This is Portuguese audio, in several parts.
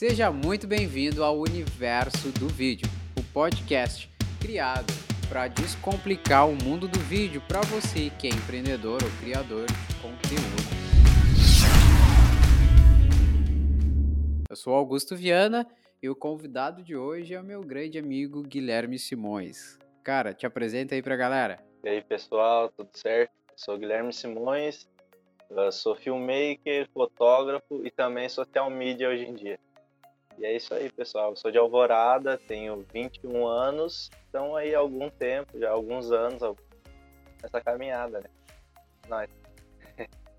Seja muito bem-vindo ao universo do vídeo, o podcast criado para descomplicar o mundo do vídeo para você que é empreendedor ou criador de conteúdo. Eu sou Augusto Viana e o convidado de hoje é o meu grande amigo Guilherme Simões. Cara, te apresenta aí pra galera. E aí, pessoal, tudo certo? Eu sou Guilherme Simões, sou filmmaker, fotógrafo e também social media hoje em dia. E é isso aí, pessoal. Eu sou de Alvorada, tenho 21 anos, então aí há algum tempo, já alguns anos, nessa caminhada, né? Nós.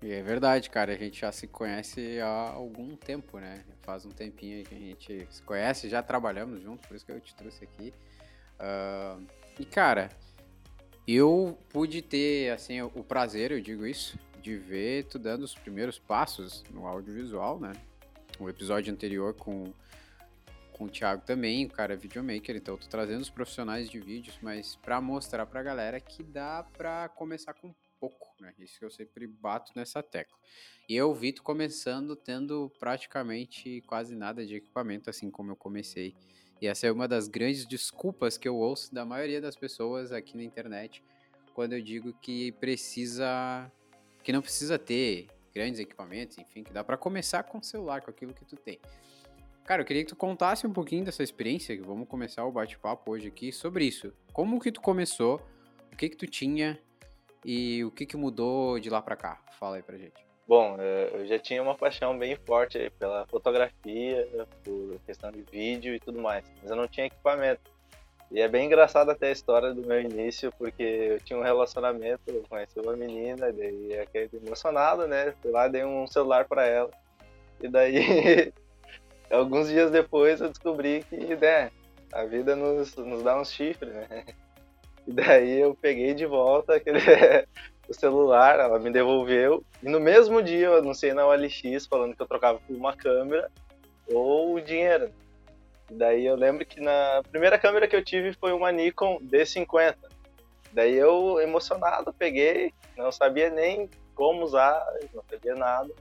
E é verdade, cara, a gente já se conhece há algum tempo, né? Faz um tempinho que a gente se conhece, já trabalhamos junto, por isso que eu te trouxe aqui. Uh, e, cara, eu pude ter, assim, o prazer, eu digo isso, de ver tu dando os primeiros passos no audiovisual, né? O episódio anterior com, com o Thiago também, o cara é videomaker, então eu tô trazendo os profissionais de vídeos, mas para mostrar pra galera que dá pra começar com pouco, né? Isso que eu sempre bato nessa tecla. E eu vi tu começando tendo praticamente quase nada de equipamento, assim como eu comecei. E essa é uma das grandes desculpas que eu ouço da maioria das pessoas aqui na internet quando eu digo que precisa que não precisa ter grandes equipamentos, enfim, que dá para começar com o celular, com aquilo que tu tem. Cara, eu queria que tu contasse um pouquinho dessa experiência, que vamos começar o bate-papo hoje aqui sobre isso. Como que tu começou, o que que tu tinha e o que que mudou de lá para cá? Fala aí pra gente. Bom, é, eu já tinha uma paixão bem forte pela fotografia, por questão de vídeo e tudo mais, mas eu não tinha equipamento. E é bem engraçado até a história do meu início, porque eu tinha um relacionamento, eu conheci uma menina, daí aquele emocionado, né? Fui lá, dei um celular para ela. E daí, alguns dias depois, eu descobri que, né, a vida nos, nos dá uns chifres, né? E daí eu peguei de volta aquele, o celular, ela me devolveu. E no mesmo dia eu anunciei na OLX falando que eu trocava por uma câmera ou o dinheiro. Daí eu lembro que na primeira câmera que eu tive foi uma Nikon D50. Daí eu, emocionado, peguei, não sabia nem como usar, não sabia nada.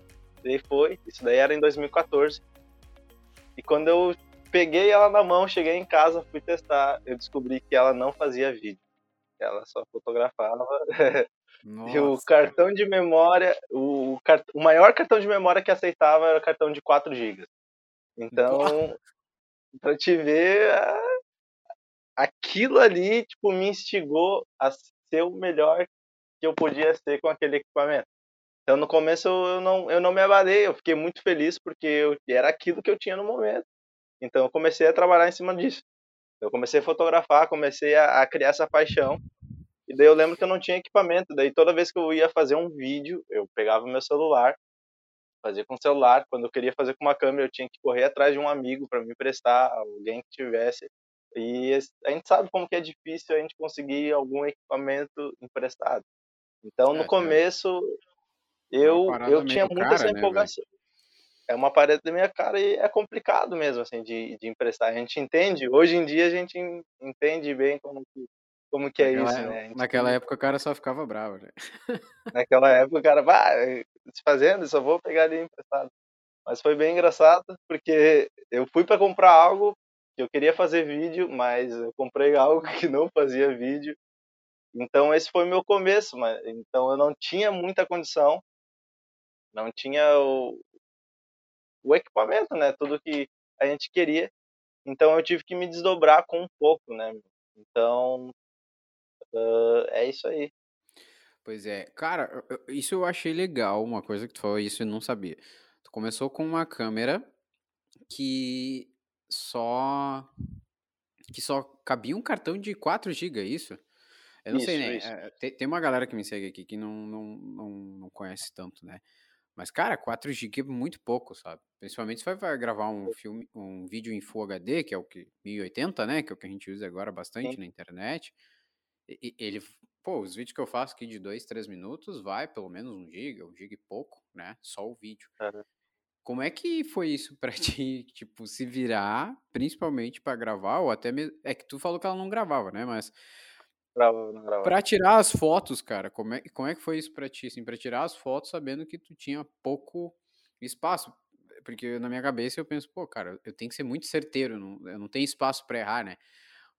Daí foi, isso daí era em 2014. E quando eu peguei ela na mão, cheguei em casa, fui testar, eu descobri que ela não fazia vídeo. Ela só fotografava. Nossa, e o cartão de memória, o, o, maior cartão de memória que aceitava era o cartão de 4 GB. Então, para te ver, aquilo ali, tipo, me instigou a ser o melhor que eu podia ser com aquele equipamento. Então, no começo, eu não, eu não me abalei, eu fiquei muito feliz porque eu, era aquilo que eu tinha no momento. Então, eu comecei a trabalhar em cima disso. Eu comecei a fotografar, comecei a, a criar essa paixão. E daí eu lembro que eu não tinha equipamento. Daí toda vez que eu ia fazer um vídeo, eu pegava meu celular fazia com celular. Quando eu queria fazer com uma câmera, eu tinha que correr atrás de um amigo para me emprestar, alguém que tivesse. E a gente sabe como que é difícil a gente conseguir algum equipamento emprestado. Então, no é, começo, é eu, eu tinha muita cara, essa né, empolgação. Né, é uma parede da minha cara e é complicado mesmo, assim, de, de emprestar. A gente entende, hoje em dia a gente entende bem como que como que é naquela, isso, né? Naquela época o cara só ficava bravo, né? Naquela época o cara, vai, se fazendo, só vou pegar ali emprestado. Mas foi bem engraçado, porque eu fui para comprar algo que eu queria fazer vídeo, mas eu comprei algo que não fazia vídeo. Então esse foi meu começo, mas então eu não tinha muita condição, não tinha o, o equipamento, né? Tudo que a gente queria. Então eu tive que me desdobrar com um pouco, né? Então Uh, é isso aí. Pois é. Cara, isso eu achei legal, uma coisa que tu falou, isso eu não sabia. Tu começou com uma câmera que só que só cabia um cartão de 4 GB, é isso? Eu não isso, sei, né? É, tem, tem, uma galera que me segue aqui que não, não, não, não conhece tanto, né? Mas, cara, 4 GB é muito pouco, sabe? Principalmente se vai gravar um filme, um vídeo em Full HD, que é o que 1080, né? Que é o que a gente usa agora bastante Sim. na internet ele, pô, os vídeos que eu faço aqui de 2, 3 minutos vai pelo menos um giga, um giga e pouco, né? Só o vídeo. Uhum. Como é que foi isso para ti, tipo, se virar, principalmente para gravar, ou até mesmo. É que tu falou que ela não gravava, né? Mas. Gravava, não gravava. Pra tirar as fotos, cara, como é, como é que foi isso pra ti, assim, pra tirar as fotos sabendo que tu tinha pouco espaço? porque na minha cabeça eu penso, pô, cara, eu tenho que ser muito certeiro, não, eu não tenho espaço para errar, né?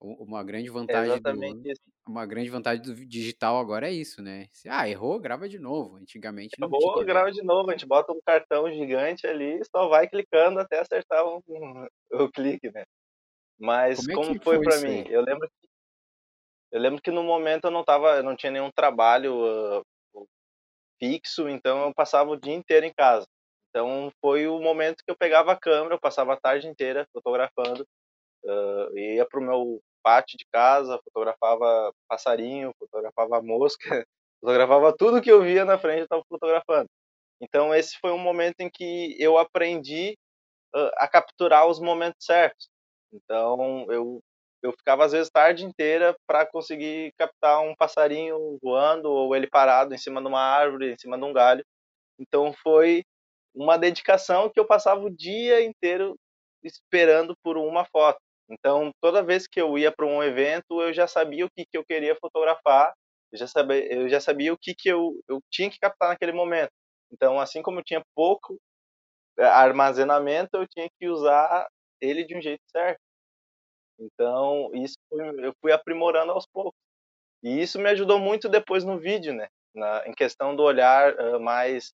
Uma grande É vantagem exatamente do, uma grande vantagem do digital agora é isso, né? Ah, errou, grava de novo. Antigamente não Errou, tinha, né? grava de novo. A gente bota um cartão gigante ali e só vai clicando até acertar um, um- o clique, né? Mas Como é como que foi foi pra isso mim? aí? Eu lembro, eu lembro que no momento eu não tava, eu não tinha nenhum trabalho ah, fixo, então eu passava o dia inteiro em casa. Então foi o momento que eu pegava a câmera, eu passava a tarde inteira fotografando, ah, ia pro meu pátio de casa, fotografava passarinho, fotografava mosca, fotografava tudo que eu via na frente, eu estava fotografando. Então esse foi um momento em que eu aprendi ah, a capturar os momentos certos. Então eu eu ficava às vezes tarde inteira para conseguir captar um passarinho voando ou ele parado em cima de uma árvore, em cima de um galho. Então foi uma dedicação que eu passava o dia inteiro esperando por uma foto. Então toda vez que eu ia para um evento, eu já sabia o que que eu queria fotografar, eu já sabia, eu já sabia o que que eu, eu tinha que captar naquele momento. Então assim como eu tinha pouco eh, armazenamento, eu tinha que usar ele de um jeito certo. Então, isso eu fui aprimorando aos poucos. E isso me ajudou muito depois no vídeo, né? Na, em questão do olhar uh, mais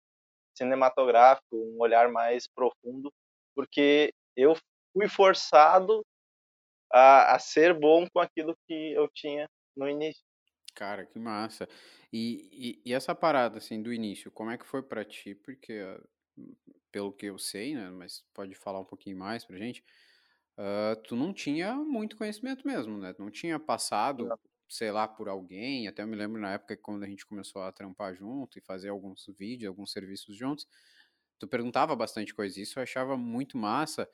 cinematográfico, um olhar mais profundo, porque eu fui forçado a, a ser bom com aquilo que eu tinha no início. Cara, que massa. E, e, e essa parada, assim, do início, como é que foi pra ti? Porque, pelo que eu sei, né, mas pode falar um pouquinho mais pra gente, ah, tu não tinha muito conhecimento mesmo, né? Tu não tinha passado, Não, sei lá, por alguém, até eu me lembro na época que quando a gente começou a trampar junto e fazer alguns vídeos, alguns serviços juntos, tu perguntava bastante coisa, isso eu achava muito massa,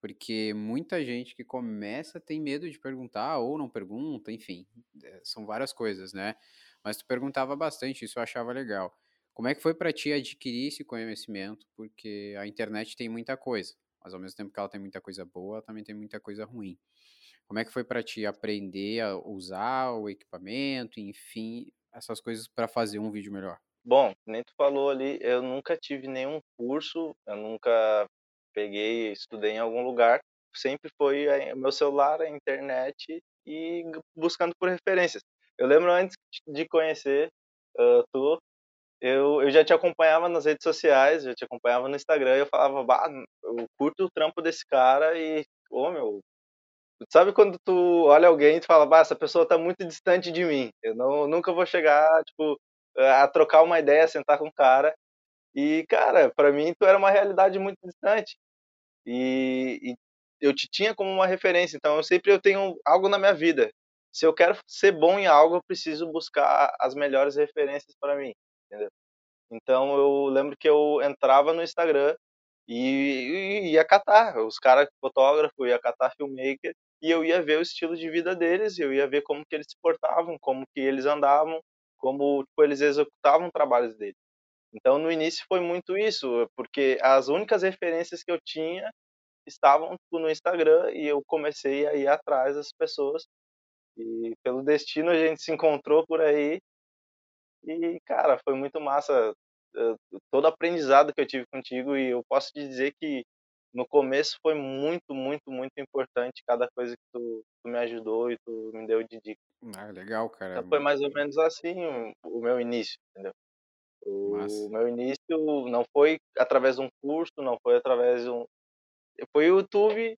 porque muita gente que começa tem medo de perguntar ou não pergunta, enfim, eh, são várias coisas, né? Mas tu perguntava bastante, isso eu achava legal. Como é que foi pra ti adquirir esse conhecimento? Porque a internet tem muita coisa, mas ao mesmo tempo que ela tem muita coisa boa, ela também tem muita coisa ruim. Como é que foi pra ti aprender a usar o equipamento, enfim, essas coisas pra fazer um vídeo melhor? Bom, nem tu falou ali, eu nunca tive nenhum curso, eu nunca peguei, estudei em algum lugar, sempre foi o meu celular, a internet e buscando por referências. Eu lembro antes de conhecer ah, tu, eu, eu já te acompanhava nas redes sociais, já te acompanhava no Instagram, e eu falava, bah, eu curto o trampo desse cara e, ô meu, sabe quando tu olha alguém e tu fala, bah, essa pessoa tá muito distante de mim, eu não, nunca vou chegar, tipo, a trocar uma ideia, sentar com o cara, e, cara, pra mim tu era uma realidade muito distante, e, e eu te tinha como uma referência, então eu sempre eu tenho algo na minha vida. Se eu quero ser bom em algo, eu preciso buscar as melhores referências para mim, entendeu? Então eu lembro que eu entrava no Instagram e, e ia catar os caras fotógrafo, ia catar filmmaker e eu ia ver o estilo de vida deles, eu ia ver como que eles se portavam, como que eles andavam, como tipo, eles executavam trabalhos deles. Então no início foi muito isso, porque as únicas referências que eu tinha estavam tipo, no Instagram e eu comecei a ir atrás das pessoas e pelo destino a gente se encontrou por aí e cara, foi muito massa eh, todo aprendizado que eu tive contigo e eu posso te dizer que no começo foi muito, muito, muito importante cada coisa que tu, tu me ajudou e tu me deu de dica. Ah, legal, cara, Então foi mais ou menos assim o, o meu início, entendeu? O massa. meu início não foi através de um curso, não foi através de um foi o YouTube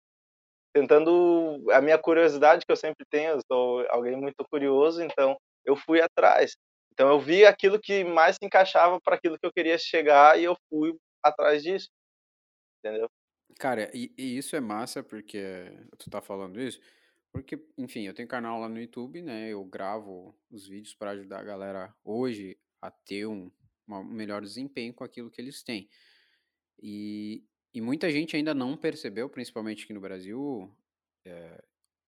tentando a minha curiosidade que eu sempre tenho, eu sou alguém muito curioso, então eu fui atrás. Então eu vi aquilo que mais se encaixava para aquilo que eu queria chegar e eu fui atrás disso, entendeu? Cara, e, e isso é massa porque tu tá falando isso, porque, enfim, eu tenho canal lá no YouTube, né? Eu gravo os vídeos para ajudar a galera hoje a ter um, um melhor desempenho com aquilo que eles têm. E, e muita gente ainda não percebeu, principalmente aqui no Brasil, é,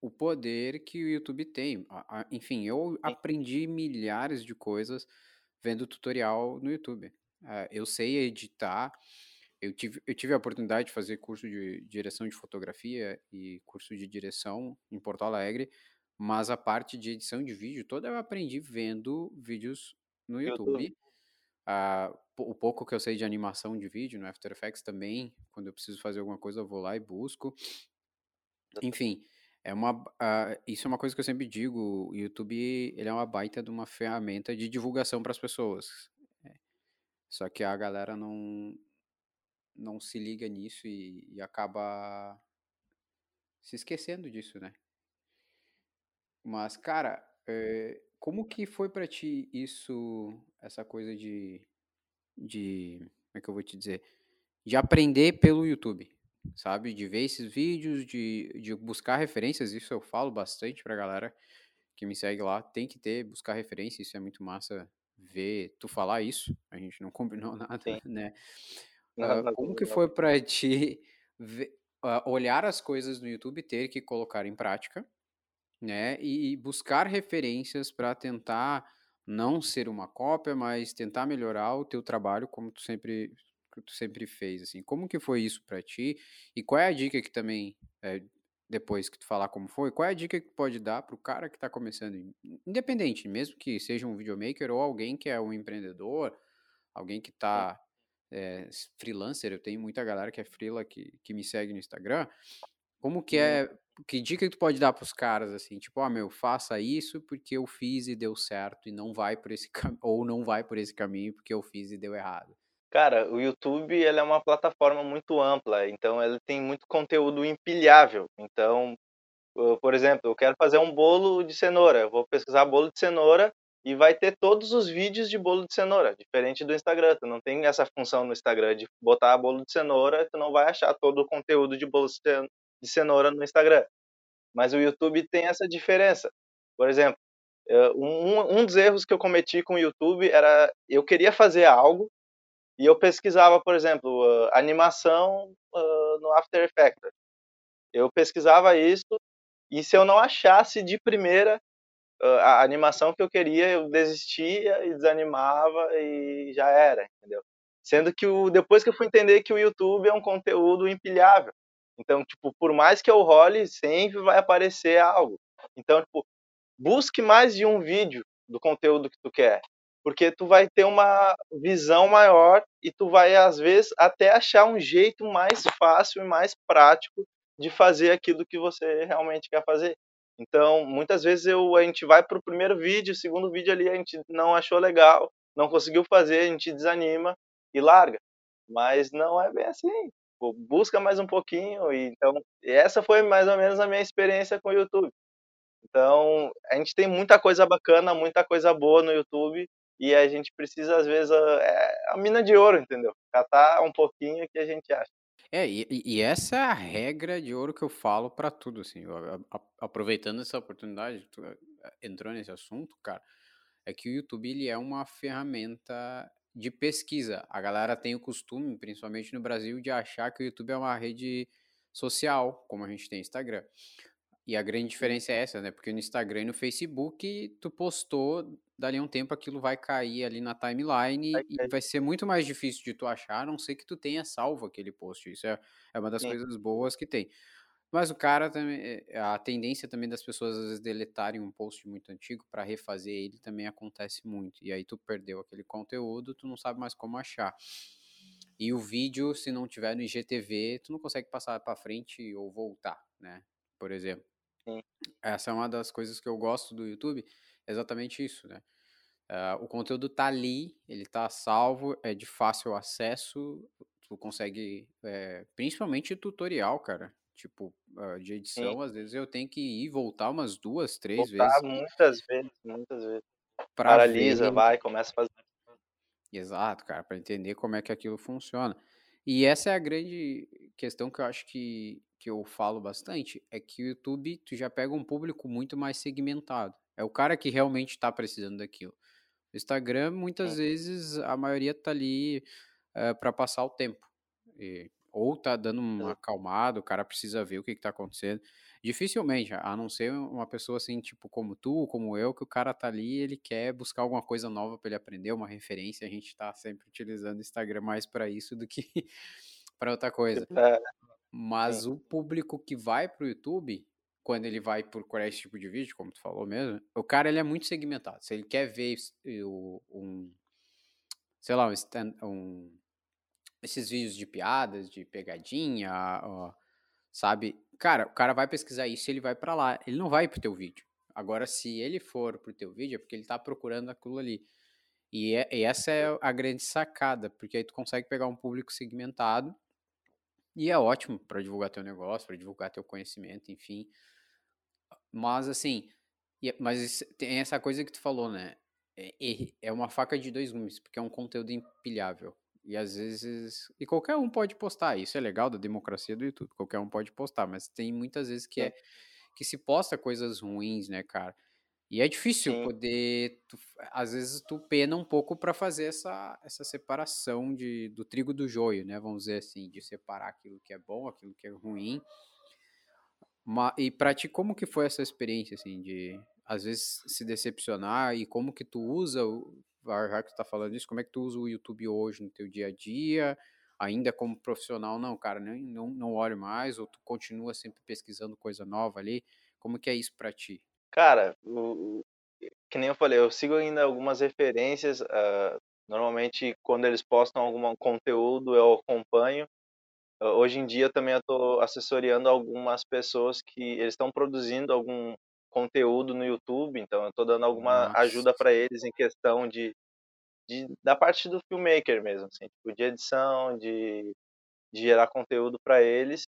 o poder que o YouTube tem. Enfim, eu aprendi milhares de coisas vendo tutorial no YouTube. Ah, eu sei editar, eu tive, eu tive a oportunidade de fazer curso de direção de fotografia e curso de direção em Porto Alegre, mas a parte de edição de vídeo toda eu aprendi vendo vídeos no YouTube. YouTube uh, o pouco que eu sei de animação de vídeo no After Effects também, quando eu preciso fazer alguma coisa, eu vou lá e busco. Enfim, é uma, uh, isso é uma coisa que eu sempre digo, o YouTube ele é uma baita de uma ferramenta de divulgação para as pessoas. É. Só que a galera não, não se liga nisso e, e acaba se esquecendo disso, né? Mas, cara, é, como que foi para ti isso, essa coisa de, de, como é que eu vou te dizer, de aprender pelo YouTube, sabe? De ver esses vídeos, de, de buscar referências, isso eu falo bastante pra galera que me segue lá, tem que ter, buscar referência, isso é muito massa ver tu falar isso, a gente não combinou nada, Sim. né? Uh, como que foi para ti ver, uh, olhar as coisas no YouTube, ter que colocar em prática, né? E buscar referências para tentar não ser uma cópia, mas tentar melhorar o teu trabalho como tu sempre tu sempre fez assim. Como que foi isso para ti? E qual é a dica que também é, depois que tu falar como foi, qual é a dica que tu pode dar pro cara que está começando, independente, mesmo que seja um videomaker ou alguém que é um empreendedor, alguém que está é, freelancer, eu tenho muita galera que é freela que, que me segue no Instagram. Como que é, que dica que tu pode dar pros caras assim, tipo, ó, oh, meu, faça isso porque eu fiz e deu certo e não vai por esse ou não vai por esse caminho porque eu fiz e deu errado. Cara, o YouTube ele é uma plataforma muito ampla, então ele tem muito conteúdo empilhável. Então, por exemplo, eu quero fazer um bolo de cenoura, eu vou pesquisar bolo de cenoura e vai ter todos os vídeos de bolo de cenoura, diferente do Instagram. Tu não tem essa função no Instagram de botar bolo de cenoura, tu não vai achar todo o conteúdo de bolo de cenoura no Instagram. Mas o YouTube tem essa diferença. Por exemplo, um, um dos erros que eu cometi com o YouTube era eu queria fazer algo e eu pesquisava, por exemplo, animação no After Effects. Eu pesquisava isso e se eu não achasse de primeira a animação que eu queria, eu desistia e desanimava e já era, entendeu? Sendo que o, depois que eu fui entender que o YouTube é um conteúdo empilhável. Então, tipo, por mais que eu role, sempre vai aparecer algo. Então, tipo, busque mais de um vídeo do conteúdo que tu quer, porque tu vai ter uma visão maior e tu vai às vezes até achar um jeito mais fácil e mais prático de fazer aquilo que você realmente quer fazer. Então, muitas vezes eu, a gente vai para o primeiro vídeo, o segundo vídeo ali a gente não achou legal, não conseguiu fazer, a gente desanima e larga. Mas não é bem assim. busca mais um pouquinho. E, então, essa foi mais ou menos a minha experiência com o YouTube. Então, a gente tem muita coisa bacana, muita coisa boa no YouTube e a gente precisa, às vezes, a, é a mina de ouro, entendeu? Catar um pouquinho que a gente acha. É, e, e, essa é a regra de ouro que eu falo para tudo, assim, aproveitando essa oportunidade, tu eh, entrou nesse assunto, cara, é que o YouTube ele é uma ferramenta de pesquisa. A galera tem o costume, principalmente no Brasil, de achar que o YouTube é uma rede social, como a gente tem Instagram. E a grande diferença é essa, né? Porque no Instagram e no Facebook, tu postou, dali a um tempo aquilo vai cair ali na timeline vai e vai ser muito mais difícil de tu achar, a não ser que tu tenha salvo aquele post. Isso é, é uma das Sim. coisas boas que tem. Mas o cara também, eh, a tendência também das pessoas às vezes deletarem um post muito antigo para refazer ele também acontece muito. E aí tu perdeu aquele conteúdo, tu não sabe mais como achar. E o vídeo, se não tiver no IGTV, tu não consegue passar para frente ou voltar, né? Por exemplo. Sim. Essa é uma das coisas que eu gosto do YouTube, exatamente isso, né? Uh, o conteúdo tá ali, ele tá salvo, é de fácil acesso, tu consegue, é, principalmente tutorial, cara, tipo, uh, de edição, Sim. às vezes eu tenho que ir voltar umas duas, três voltar vezes. muitas vezes, muitas vezes. Paralisa, ver... vai, começa a fazer. Exato, cara, para entender como é que aquilo funciona. E essa é a grande questão que eu acho que, que eu falo bastante, é que o YouTube, tu já pega um público muito mais segmentado. É o cara que realmente está precisando daquilo. O Instagram, muitas é. vezes, a maioria tá ali uh, eh, para passar o tempo. E, ou tá dando uma acalmada, o cara precisa ver o que, que tá acontecendo. Dificilmente, a não ser uma pessoa assim, tipo, como tu, como eu, que o cara tá ali ele quer buscar alguma coisa nova para ele aprender, uma referência. A gente tá sempre utilizando o Instagram mais para isso do que para outra coisa. É. Mas o público que vai pro YouTube, quando ele vai procurar esse tipo de vídeo, como tu falou mesmo, o cara ele é muito segmentado. Se ele quer ver o, um, sei lá, um, um esses vídeos de piadas, de pegadinha, ó, sabe? Cara, o cara vai pesquisar isso e ele vai para lá. Ele não vai pro teu vídeo. Agora, se ele for pro teu vídeo, é porque ele tá procurando aquilo ali. E, é, e essa é a grande sacada, porque aí tu consegue pegar um público segmentado e é ótimo para divulgar teu negócio, para divulgar teu conhecimento, enfim. Mas assim, mas tem essa coisa que tu falou, né? É, é uma faca de dois gumes, porque é um conteúdo empilhável. E às vezes. E qualquer um pode postar. Isso é legal da democracia do YouTube. Qualquer um pode postar. Mas tem muitas vezes que é, é que se posta coisas ruins, né, cara? E é difícil Sim. poder. Tu, às vezes tu pena um pouco para fazer essa, essa separação de, do trigo do joio, né? Vamos dizer assim, de separar aquilo que é bom, aquilo que é ruim. E pra ti, como que foi essa experiência, assim, de às vezes se decepcionar e como que tu usa já que tu tá falando isso, como é que tu usa o YouTube hoje no teu dia a dia? Ainda como profissional, não, cara, nem, não, não olho mais, ou tu continua sempre pesquisando coisa nova ali? Como que é isso para ti? Cara, o, que nem eu falei, eu sigo ainda algumas referências. Uh, normalmente, quando eles postam algum conteúdo, eu acompanho. Hoje em dia, também eu estou assessoriando algumas pessoas que eles estão produzindo algum conteúdo no YouTube, então eu estou dando alguma Nossa. ajuda para eles em questão de, de, da parte do filmmaker mesmo, assim, tipo, de edição, de, de gerar conteúdo para eles.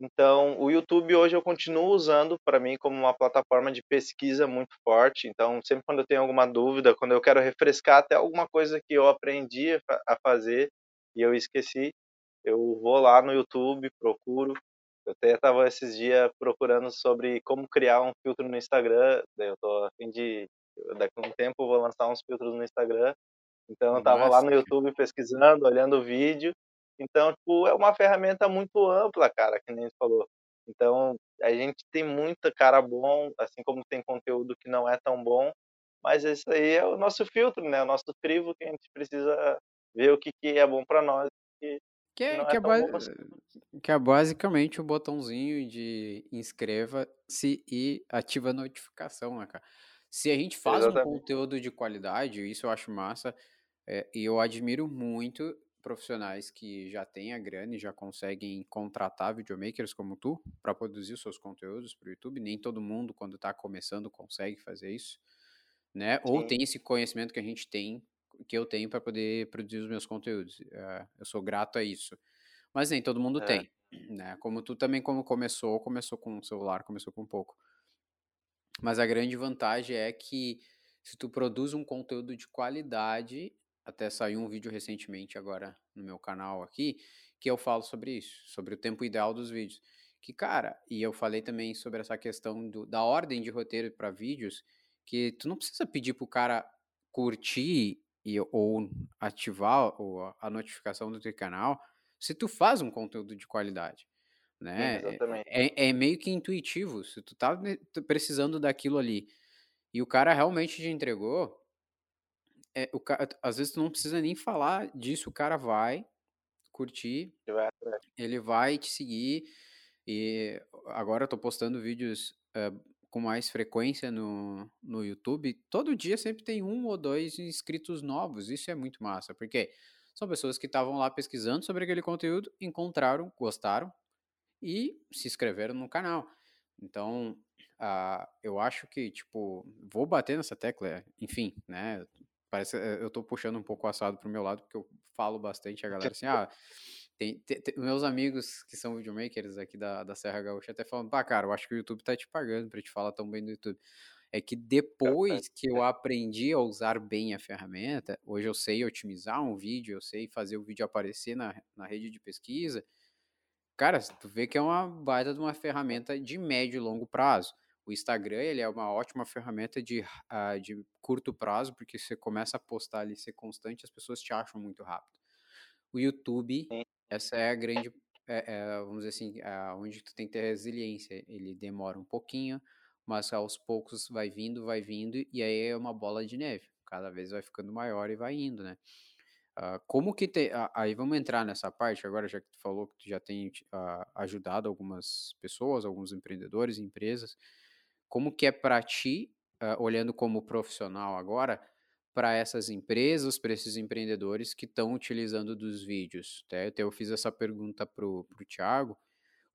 Então, o YouTube hoje eu continuo usando para mim como uma plataforma de pesquisa muito forte. Então, sempre quando eu tenho alguma dúvida, quando eu quero refrescar até alguma coisa que eu aprendi a fazer e eu esqueci, eu vou lá no YouTube, procuro, eu até estava esses dias procurando sobre como criar um filtro no Instagram. Daí eu tô a fim de. Daqui a um tempo eu vou lançar uns filtros no Instagram. Então eu estava lá no YouTube pesquisando, olhando o vídeo. Então, tipo, é uma ferramenta muito ampla, cara, que nem você falou. Então, a gente tem muita cara bom, assim como tem conteúdo que não é tão bom, mas esse aí é o nosso filtro, né? O nosso crivo que a gente precisa ver o que, que é bom para nós e que é, que, é que é basicamente o botãozinho de inscreva-se e ativa a notificação, né, cara? Se a gente faz Exatamente. um conteúdo de qualidade, isso eu acho massa, é, e eu admiro muito profissionais que já têm a grana e já conseguem contratar videomakers como tu para produzir os seus conteúdos para o YouTube. Nem todo mundo, quando está começando, consegue fazer isso, né? Sim. Ou tem esse conhecimento que a gente tem que eu tenho para poder produzir os meus conteúdos. Uh, eu sou grato a isso. Mas nem todo mundo é. tem, né? Como tu também, como começou, começou com um celular, começou com pouco. Mas a grande vantagem é que se tu produz um conteúdo de qualidade, até saiu um vídeo recentemente agora no meu canal aqui, que eu falo sobre isso, sobre o tempo ideal dos vídeos. Que, cara, e eu falei também sobre essa questão do, da ordem de roteiro para vídeos, que tu não precisa pedir pro cara curtir e, ou ativar ou a notificação do teu canal se tu faz um conteúdo de qualidade. Né? É, é, é, meio que intuitivo. Se tu tá precisando daquilo ali e o cara realmente te entregou, é, o cara, às vezes tu não precisa nem falar disso, o cara vai curtir, ele vai te seguir. E agora eu tô postando vídeos uh, com mais frequência no, no YouTube, todo dia sempre tem um ou dois inscritos novos. Isso é muito massa, porque são pessoas que estavam lá pesquisando sobre aquele conteúdo, encontraram, gostaram e se inscreveram no canal. Então, uh, eu acho que, tipo, vou bater nessa tecla, enfim, né? Parece eh, eu tô puxando um pouco o assado pro meu lado, porque eu falo bastante a galera assim, ah, tem, tem, tem, meus amigos que são videomakers aqui da, da Serra Gaúcha até falam, pá, cara, eu acho que o YouTube tá te pagando pra te falar tão bem do YouTube. É que depois que eu aprendi a usar bem a ferramenta, hoje eu sei otimizar um vídeo, eu sei fazer o vídeo aparecer na, na rede de pesquisa. Cara, tu vê que é uma baita de uma ferramenta de médio e longo prazo. O Instagram, ele é uma ótima ferramenta de, uh, de curto prazo, porque você começa a postar ali, ser constante, as pessoas te acham muito rápido. O YouTube, essa é a grande, é, é, vamos dizer assim, é onde tu tem que ter resiliência. Ele demora um pouquinho, mas aos poucos vai vindo, vai vindo, e aí é uma bola de neve. Cada vez vai ficando maior e vai indo, né? Uh, como que te, uh, aí vamos entrar nessa parte agora, já que tu falou que tu já tem uh, ajudado algumas pessoas, alguns empreendedores, empresas. Como que é para ti, olhando como profissional agora, para essas empresas, para esses empreendedores que estão utilizando dos vídeos? Até eu fiz essa pergunta para o Thiago.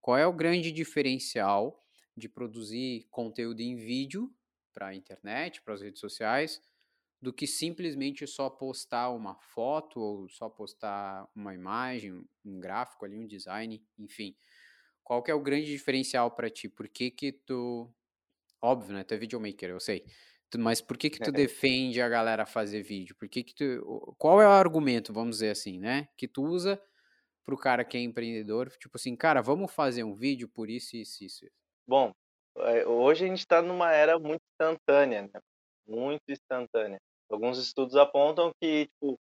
Qual é o grande diferencial de produzir conteúdo em vídeo para a internet, para as redes sociais, do que simplesmente só postar uma foto ou só postar uma imagem, um gráfico ali, um design, enfim. Qual que é o grande diferencial para ti? Por que que tu... Óbvio, né? Tu é videomaker, eu sei. Mas por que que tu defende a galera fazer vídeo? Por que que tu... Qual é o argumento, vamos dizer assim, né? Que tu usa pro cara que é empreendedor, tipo assim, cara, vamos fazer um vídeo por isso, isso, isso. Bom, é, hoje a gente está numa era muito instantânea, né? Muito instantânea. Alguns estudos apontam que tipo,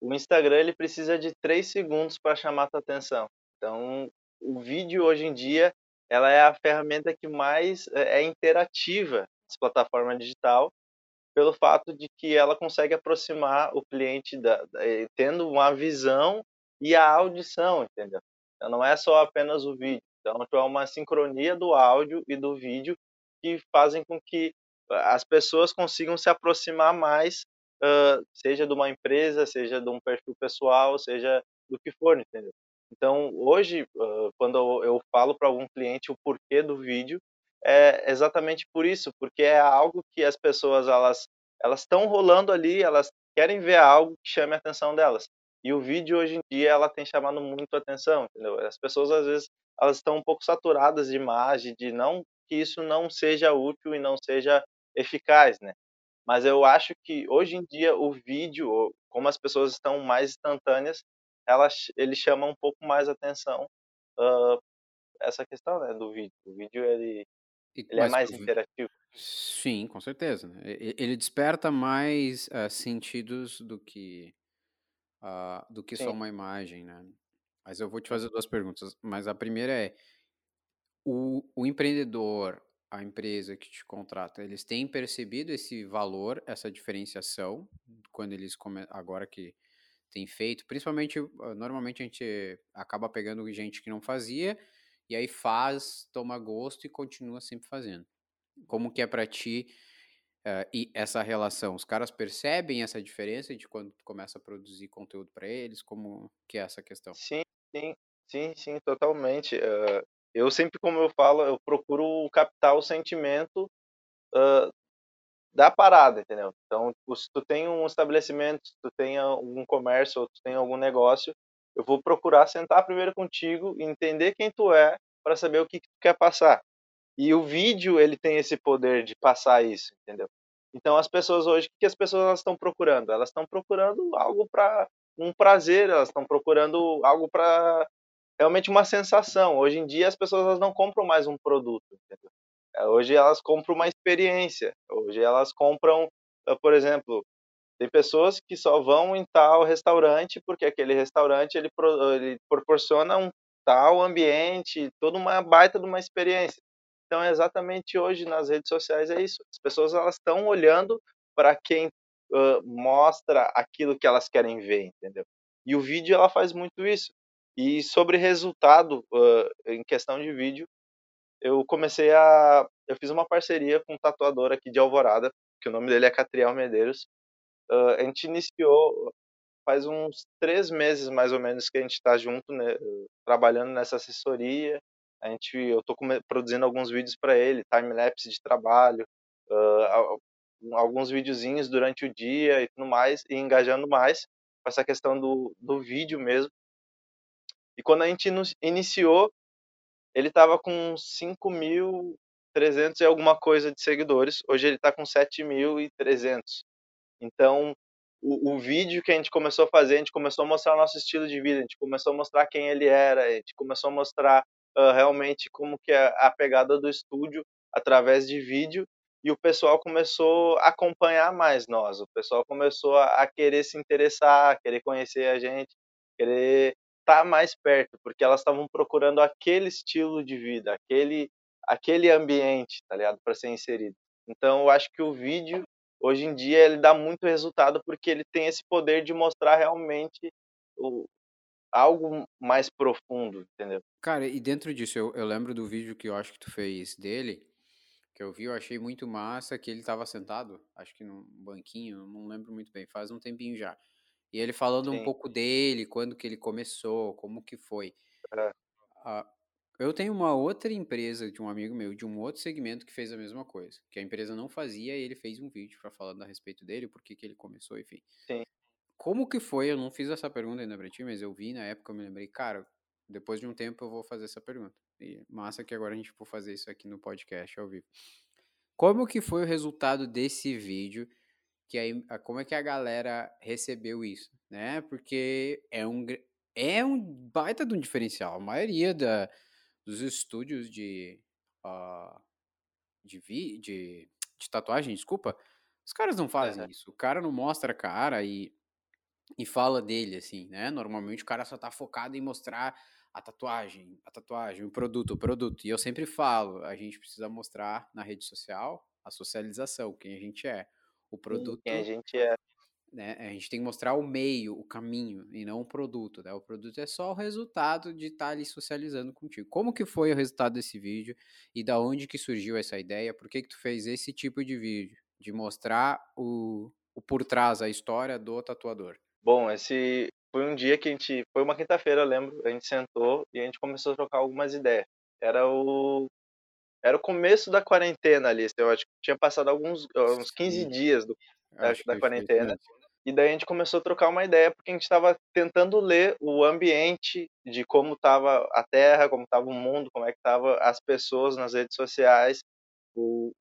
o Instagram ele precisa de três segundos para chamar a tua atenção. Então, o vídeo hoje em dia ela é a ferramenta que mais é, é interativa plataforma digital, pelo fato de que ela consegue aproximar o cliente da, da, eh, tendo uma visão e a audição, entendeu? Então, não é só apenas o vídeo. Então, é uma sincronia do áudio e do vídeo que fazem com que as pessoas consigam se aproximar mais, uh, seja de uma empresa, seja de um perfil pessoal, seja do que for, entendeu? Então, hoje, uh, quando eu falo para algum cliente o porquê do vídeo, é exatamente por isso, porque é algo que as pessoas elas elas estão rolando ali, elas querem ver algo que chame a atenção delas. E o vídeo hoje em dia ela tem chamado muito a atenção, entendeu? As pessoas às vezes elas estão um pouco saturadas de imagem, de não que isso não seja útil e não seja eficaz, né? Mas eu acho que hoje em dia o vídeo, como as pessoas estão mais instantâneas, elas, ele chama um pouco mais atenção uh, essa questão né, do vídeo. O vídeo ele, ele é mais interativo. Sim, com certeza. Né? Ele desperta mais uh, sentidos do que uh, do que Sim. só uma imagem, né? Mas eu vou te fazer duas perguntas. Mas a primeira é o, o empreendedor a empresa que te contrata, eles têm percebido esse valor, essa diferenciação, quando eles come... agora que tem feito, principalmente, ah, normalmente a gente acaba pegando gente que não fazia, e aí faz, toma gosto e continua sempre fazendo. Como que é para ti uh, e essa relação? Os caras percebem essa diferença de quando tu começa a produzir conteúdo para eles? Como que é essa questão? Sim, sim, sim, sim, totalmente. Uh, eu sempre, como eu falo, eu procuro captar o sentimento uh, da parada, entendeu? Então, tipo, se tu tem um estabelecimento, se tu tem algum comércio, ou tu tem algum negócio, eu vou procurar sentar primeiro contigo e entender quem tu é para saber o que, que tu quer passar. E o vídeo, ele tem esse poder de passar isso, entendeu? Então, as pessoas hoje, o que as pessoas estão procurando? Elas estão procurando algo para um prazer, elas estão procurando algo para realmente uma sensação. Hoje em dia as pessoas elas não compram mais um produto, entendeu? É, hoje elas compram uma experiência. Hoje elas compram, eh, por exemplo, tem pessoas que só vão em tal restaurante porque aquele restaurante ele, ele proporciona um tal ambiente, toda uma baita de uma experiência. Então, exatamente hoje nas redes sociais é isso. As pessoas elas estão olhando para quem uh, mostra aquilo que elas querem ver, entendeu? E o vídeo ela faz muito isso. E sobre resultado, uh, em questão de vídeo, eu comecei a. Eu fiz uma parceria com um tatuador aqui de Alvorada, que o nome dele é Catriel Medeiros. Uh, a gente iniciou faz uns três meses mais ou menos que a gente está junto, né, trabalhando nessa assessoria. A gente, eu estou produzindo alguns vídeos para ele, time lapse de trabalho, uh, alguns videozinhos durante o dia e tudo mais, e engajando mais com essa questão do, do vídeo mesmo. E quando a gente iniciou, ele estava com 5.300 e alguma coisa de seguidores. Hoje ele está com 7.300. Então, o, o, vídeo que a gente começou a fazer, a gente começou a mostrar o nosso estilo de vida, a gente começou a mostrar quem ele era, a gente começou a mostrar uh, realmente como que é a pegada do estúdio através de vídeo e o pessoal começou a acompanhar mais nós, o pessoal começou a, a querer se interessar, a querer conhecer a gente, querer estar tá mais perto, porque elas estavam procurando aquele estilo de vida, aquele aquele ambiente, tá ligado, para ser inserido. Então, eu acho que o vídeo hoje em dia ele dá muito resultado porque ele tem esse poder de mostrar realmente o, algo mais profundo, entendeu? Cara, e dentro disso, eu, eu lembro do vídeo que eu acho que tu fez dele, que eu vi, eu achei muito massa que ele tava sentado, acho que num banquinho, não lembro muito bem, faz um tempinho já. E ele falando um Sim. pouco dele, quando que ele começou, como que foi. É. Ah, eu tenho uma outra empresa de um amigo meu, de um outro segmento, que fez a mesma coisa. Que a empresa não fazia e ele fez um vídeo pra falar a respeito dele, por que ele começou, enfim. Sim. Como que foi? Eu não fiz essa pergunta ainda pra ti, mas eu vi na época, eu me lembrei, cara, depois de um tempo eu vou fazer essa pergunta. E massa que agora a gente for fazer isso aqui no podcast ao vivo. Como que foi o resultado desse vídeo? Que aí, como é que a galera recebeu isso, né? Porque é um é um baita de um diferencial. A maioria da, dos estúdios de ah, de, vi, de de tatuagem, desculpa, os caras não fazem Aham. isso. O cara não mostra a cara e e fala dele, assim, né? Normalmente o cara só tá focado em mostrar a tatuagem, a tatuagem, o produto, o produto. E eu sempre falo, a gente precisa mostrar na rede social a socialização, quem a gente é. O Sim, quem a produto, gente é. Né? A gente tem que mostrar o meio, o caminho, e não o produto, né? O produto é só o resultado de estar ali socializando contigo. Como que foi o resultado desse vídeo e da onde que surgiu essa ideia? Por que que tu fez esse tipo de vídeo? De mostrar o, o por trás, a história do tatuador. Bom, esse foi um dia que a gente. Foi uma quinta-feira, eu lembro. A gente sentou e a gente começou a trocar algumas ideias. Era o. Era o começo da quarentena ali. Eu acho que tinha passado alguns uns 15 Sim, dias do, da, da foi quarentena. E daí a gente começou a trocar uma ideia, porque a gente estava tentando ler o ambiente de como estava a Terra, como estava o mundo, como é que estavam as pessoas nas redes sociais.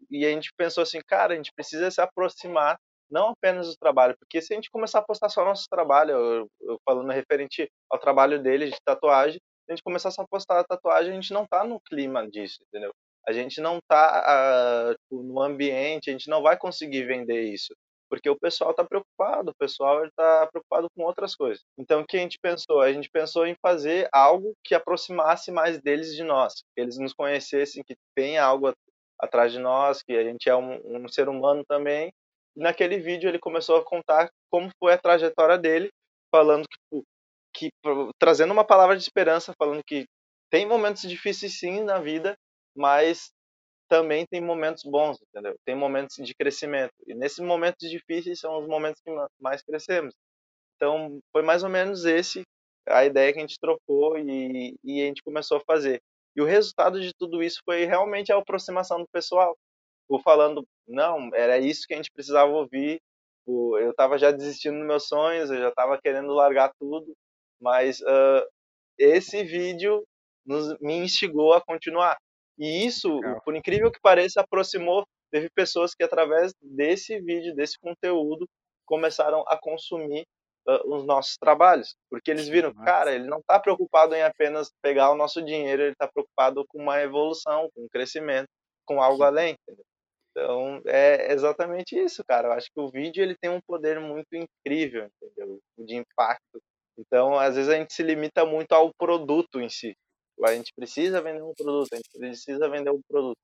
E a gente pensou assim, cara, a gente precisa se aproximar não apenas do trabalho, porque se a gente começar a postar só nosso trabalho, eu, eu falando referente ao trabalho dele de tatuagem, a gente começar só a postar a tatuagem, a gente não tá no clima disso, entendeu? A gente não tá uh, no ambiente, a gente não vai conseguir vender isso porque o pessoal está preocupado, o pessoal está preocupado com outras coisas. Então, o que a gente pensou? A gente pensou em fazer algo que aproximasse mais deles de nós, que eles nos conhecessem, que tem algo atrás de nós, que a gente é um, um ser humano também. E naquele vídeo ele começou a contar como foi a trajetória dele, falando que, que trazendo uma palavra de esperança, falando que tem momentos difíceis sim na vida, mas também tem momentos bons, entendeu? Tem momentos de crescimento. E nesses momentos difíceis são os momentos que mais crescemos. Então, foi mais ou menos esse a ideia que a gente trocou e, e a gente começou a fazer. E o resultado de tudo isso foi realmente a aproximação do pessoal. O falando, não, era isso que a gente precisava ouvir. Eu estava já desistindo dos meus sonhos, eu já estava querendo largar tudo, mas uh, esse vídeo nos, me instigou a continuar. E isso, Legal. por incrível que pareça, aproximou. Teve pessoas que, através desse vídeo, desse conteúdo, começaram a consumir uh, os nossos trabalhos. Porque eles viram, massa. cara, ele não está preocupado em apenas pegar o nosso dinheiro, ele está preocupado com uma evolução, com um crescimento, com algo além. Entendeu? Então, é exatamente isso, cara. Eu acho que o vídeo ele tem um poder muito incrível, entendeu? De impacto. Então, às vezes a gente se limita muito ao produto em si. A gente precisa vender um produto, a gente precisa vender um produto.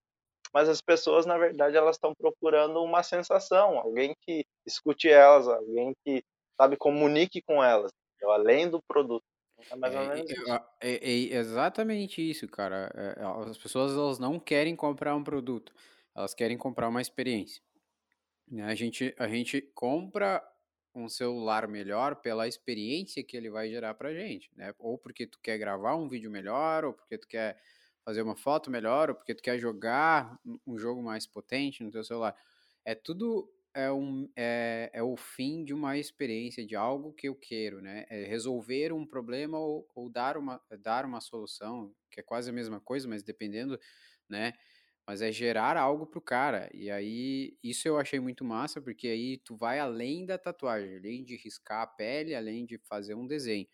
Mas as pessoas, na verdade, elas estão procurando uma sensação, alguém que escute elas, alguém que, sabe, comunique com elas, entendeu? além do produto. É mais ou É, menos é, é, é exatamente isso, cara. É, as pessoas elas não querem comprar um produto, elas querem comprar uma experiência. Né? A gente, a gente compra um celular melhor pela experiência que ele vai gerar pra gente, né? Ou porque tu quer gravar um vídeo melhor, ou porque tu quer fazer uma foto melhor, ou porque tu quer jogar um jogo mais potente no teu celular. É tudo é, um, é, é o fim de uma experiência, de algo que eu quero, né? É resolver um problema ou, ou dar, uma, dar uma solução, que é quase a mesma coisa, mas dependendo, né? Mas é gerar algo pro cara. E aí, isso eu achei muito massa, porque aí tu vai além da tatuagem, além de riscar a pele, além de fazer um desenho.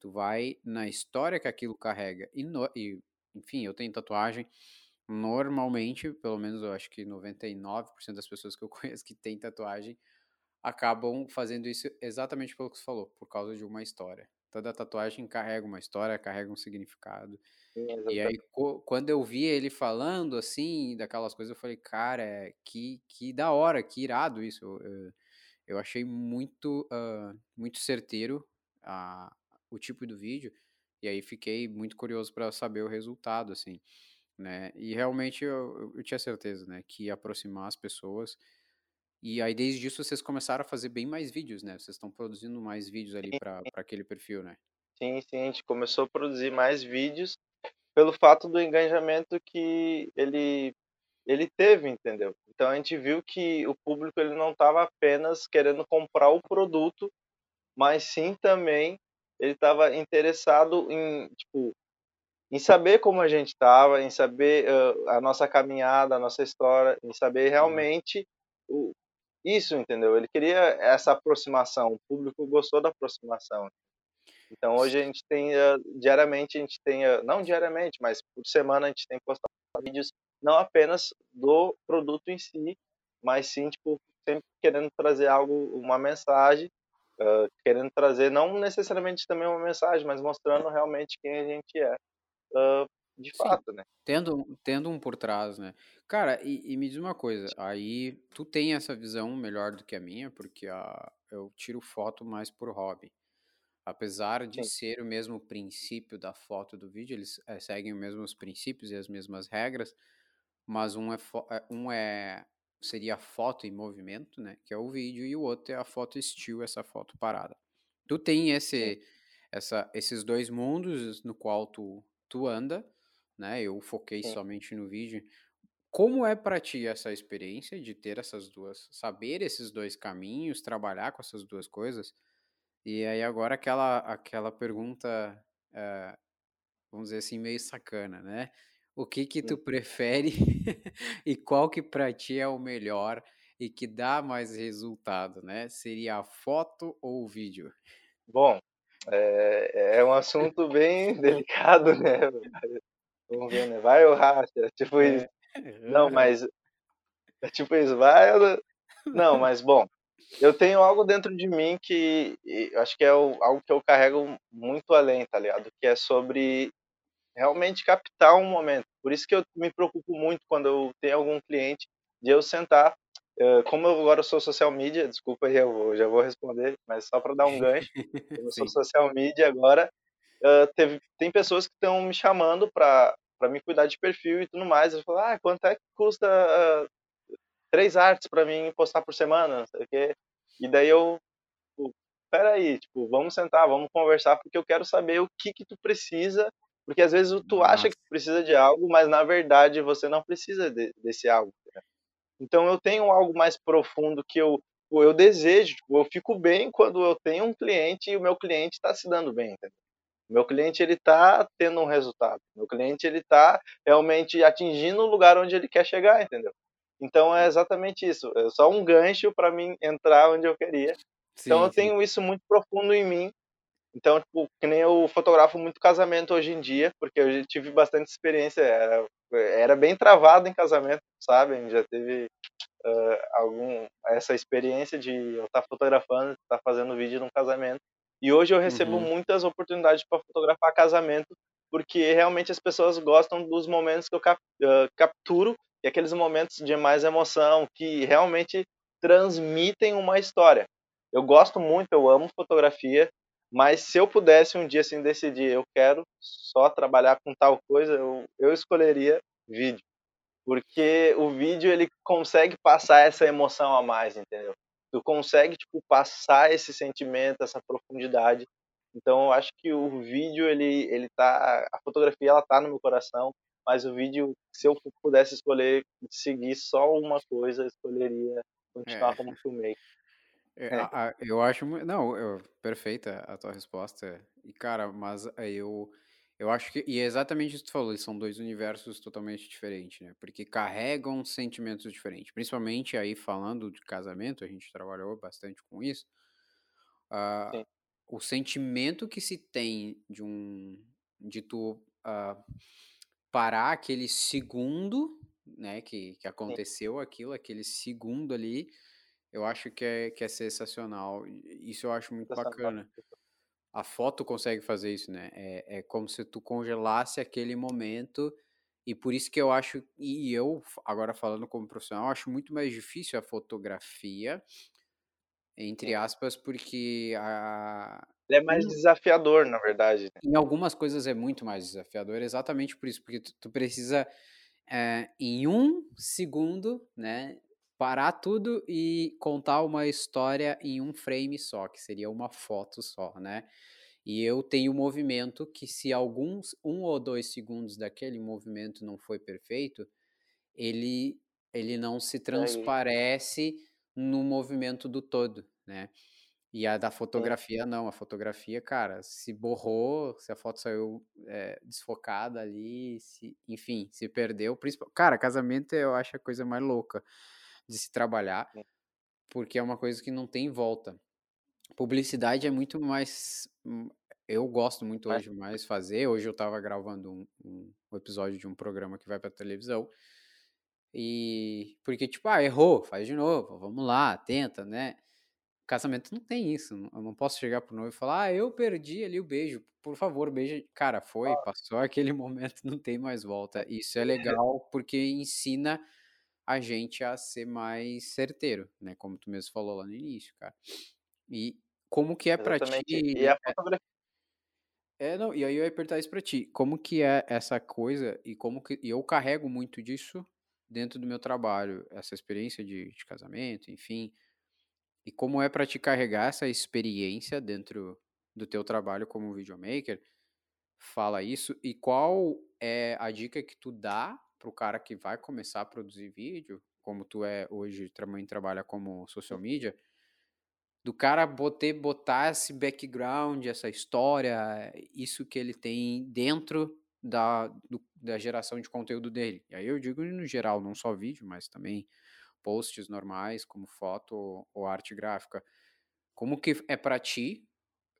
Tu vai na história que aquilo carrega. E, no, e enfim, eu tenho tatuagem. Normalmente, pelo menos eu acho que 99% das pessoas que eu conheço que tem tatuagem acabam fazendo isso exatamente pelo que você falou, por causa de uma história. Toda tatuagem carrega uma história, carrega um significado. E aí, quando eu vi ele falando assim, daquelas coisas, eu falei, cara, que, que da hora, que irado isso. Eu, eu achei muito, uh, muito certeiro a, o tipo do vídeo. E aí fiquei muito curioso para saber o resultado, assim. né? E realmente eu, eu tinha certeza, né, que ia aproximar as pessoas. E aí desde isso vocês começaram a fazer bem mais vídeos, né? Vocês estão produzindo mais vídeos ali para aquele perfil, né? Sim, sim, a gente começou a produzir mais vídeos pelo fato do engajamento que ele ele teve, entendeu? Então a gente viu que o público ele não estava apenas querendo comprar o produto, mas sim também ele estava interessado em tipo em saber como a gente estava, em saber uh, a nossa caminhada, a nossa história, em saber uhum. realmente o, isso, entendeu? Ele queria essa aproximação, o público gostou da aproximação. Então hoje a gente tem uh, diariamente a gente tem uh, não diariamente, mas por semana a gente tem postado vídeos não apenas do produto em si, mas sim tipo sempre querendo trazer algo, uma mensagem, uh, querendo trazer não necessariamente também uma mensagem, mas mostrando realmente quem a gente é, de fato, né? Tendo, tendo um por trás, né? Cara, e, e, me diz uma coisa, aí tu tem essa visão melhor do que a minha, porque a, eu tiro foto mais por hobby. Apesar de Sim. ser o mesmo princípio da foto do vídeo, eles é, seguem os mesmos princípios e as mesmas regras, mas um é, é, um é seria foto em movimento, né, que é o vídeo, e o outro é a foto still, essa foto parada. Tu tem esse, essa, esses dois mundos no qual tu, tu anda, né? Eu foquei Sim. somente no vídeo. Como é para ti essa experiência de ter essas duas, saber esses dois caminhos, trabalhar com essas duas coisas? E aí agora aquela, aquela pergunta, uh, vamos dizer assim, meio sacana, né? O que que tu prefere e qual que para ti é o melhor e que dá mais resultado, né? Seria a foto ou o vídeo? Bom, é, é um assunto bem delicado, né? Vamos ver, né? Vai ou racha? Tipo é. isso. Não, mas. É tipo isso, vai ou... Não, mas bom, eu tenho algo dentro de mim que acho que é algo que eu carrego muito além, tá ligado? Que é sobre realmente captar um momento. Por isso que eu me preocupo muito quando eu tenho algum cliente de eu sentar. Como eu agora sou social media, desculpa aí, eu já vou responder, mas só para dar um gancho. Eu sou social media agora, teve, tem pessoas que estão me chamando para me cuidar de perfil e tudo mais. Eu falo, ah, quanto é que custa uh, três artes para mim postar por semana, não sei o quê. E daí eu, tipo, peraí, tipo, vamos sentar, vamos conversar, porque eu quero saber o que que tu precisa, porque às vezes tu Nossa. acha que precisa de algo, mas na verdade você não precisa de, desse algo. Né? Então eu tenho algo mais profundo que eu eu desejo, tipo, eu fico bem quando eu tenho um cliente e o meu cliente está se dando bem, entendeu? Meu cliente ele está tendo um resultado. O meu cliente ele está realmente atingindo o lugar onde ele quer chegar, entendeu? Então é exatamente isso. É só um gancho para mim entrar onde eu queria. Sim, então eu sim. tenho isso muito profundo em mim. Então, tipo, que nem eu fotografo muito casamento hoje em dia, porque eu tive bastante experiência. Era, era bem travado em casamento, sabe? Já teve uh, algum essa experiência de eu estar tá fotografando, estar tá fazendo vídeo num casamento. E hoje eu recebo uhum. muitas oportunidades para fotografar casamento, porque realmente as pessoas gostam dos momentos que eu cap uh, capturo e aqueles momentos de mais emoção que realmente transmitem uma história. Eu gosto muito, eu amo fotografia, mas se eu pudesse um dia assim decidir, eu quero só trabalhar com tal coisa, eu, eu escolheria vídeo, porque o vídeo ele consegue passar essa emoção a mais, entendeu? Tu consegue tipo passar esse sentimento, essa profundidade. Então eu acho que o vídeo ele ele tá, a fotografia ela tá no meu coração mas o vídeo, se eu pudesse escolher seguir só uma coisa, eu escolheria continuar é. como filmmaker. É, é. A, a, eu acho. Não, eu, perfeita a tua resposta. E, cara, mas eu. Eu acho que. E é exatamente isso que tu falou, eles são dois universos totalmente diferentes, né? Porque carregam sentimentos diferentes. Principalmente aí falando de casamento, a gente trabalhou bastante com isso. Uh, o sentimento que se tem de um. de tu. Uh, parar aquele segundo, né, que, que aconteceu Sim. aquilo, aquele segundo ali, eu acho que é, que é sensacional. Isso eu acho muito bacana. A foto consegue fazer isso, né? É, é como se tu congelasse aquele momento. E por isso que eu acho, e eu, agora falando como profissional, acho muito mais difícil a fotografia, entre aspas, porque a, Ele é mais Hum. desafiador, na verdade. né? Em algumas coisas é muito mais desafiador, exatamente por isso, porque tu, tu precisa, é, em um segundo, né, parar tudo e contar uma história em um frame só, que seria uma foto só, né? E eu tenho um movimento que se alguns um ou dois segundos daquele movimento não foi perfeito, ele ele não se transparece no movimento do todo, né? E a da fotografia não, a fotografia, cara, se borrou, se a foto saiu é, desfocada ali, se, enfim, se perdeu. Principal... Cara, casamento eu acho a coisa mais louca de se trabalhar, porque é uma coisa que não tem volta. Publicidade é muito mais. Hum, eu gosto muito hoje mais fazer. Hoje eu tava gravando um, um, um episódio de um programa que vai pra televisão. E. Porque, tipo, ah, errou, faz de novo, vamos lá, tenta, né? Casamento não tem isso. Eu não posso chegar pro noivo e falar, ah, eu perdi ali o beijo. Por favor, beija. Cara, foi, passou aquele momento, não tem mais volta. Isso é legal porque ensina a gente a ser mais certeiro, né? Como tu mesmo falou lá no início, cara. E como que é para ti? E a fotografia. É, não, e aí eu ia perguntar isso pra ti. Como que é essa coisa e como que e eu carrego muito disso dentro do meu trabalho, essa experiência de, de casamento, enfim. E como é para te carregar essa experiência dentro do teu trabalho como videomaker? Fala isso. E qual é a dica que tu dá pro cara que vai começar a produzir vídeo, como tu é hoje, também trabalha como social media, do cara botar, botar esse background, essa história, isso que ele tem dentro da, do, da geração de conteúdo dele. E aí eu digo no geral, não só vídeo, mas também posts normais, como foto ou arte gráfica. Como que é para ti?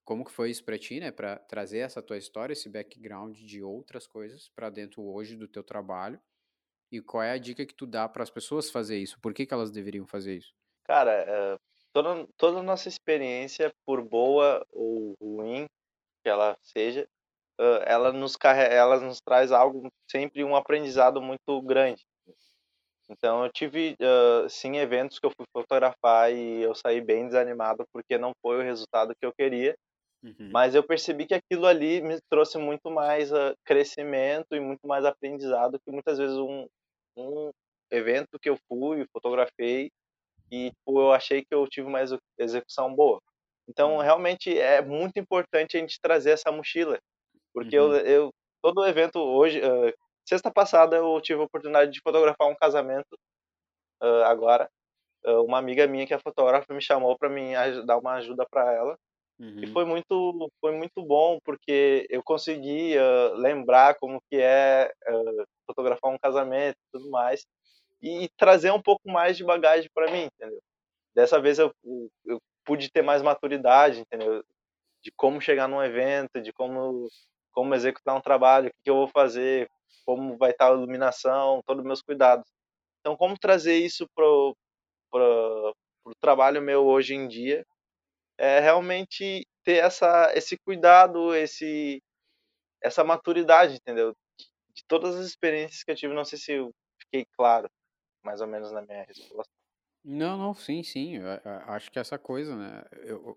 Como que foi isso para ti, né? Para trazer essa tua história, esse background de outras coisas para dentro hoje do teu trabalho? E qual é a dica que tu dá para as pessoas fazer isso? Por que, que elas deveriam fazer isso? Cara, uh, toda, toda nossa experiência, por boa ou ruim que ela seja, ela, nos ela nos traz algo, sempre um aprendizado muito grande. Então, eu tive, uh, sim, eventos que eu fui fotografar e eu saí bem desanimado porque não foi o resultado que eu queria. Uhum. Mas eu percebi que aquilo ali me trouxe muito mais uh, crescimento e muito mais aprendizado que muitas vezes um, um evento que eu fui, fotografei e tipo, eu achei que eu tive uma execução boa. Então, uhum. realmente é muito importante a gente trazer essa mochila, porque uhum. eu, eu todo evento hoje, uh, sexta passada eu tive a oportunidade de fotografar um casamento uh, agora. Uh, uma amiga minha que é fotógrafa me chamou para mim dar uma ajuda para ela. Uhum. E foi muito, foi muito bom porque eu consegui lembrar como que é fotografar um casamento e tudo mais e trazer um pouco mais de bagagem para mim, entendeu? Dessa vez eu, eu pude ter mais maturidade, entendeu? De como chegar num evento, de como como executar um trabalho, o que, eu vou fazer, como vai estar a iluminação, todos os meus cuidados. Então, como trazer isso pro, pro trabalho meu hoje em dia é realmente ter essa esse cuidado, esse essa maturidade, entendeu? De todas as experiências que eu tive, não sei se eu fiquei claro mais ou menos na minha resposta. Não, não, sim, sim. Eu, eu, acho que essa coisa, né?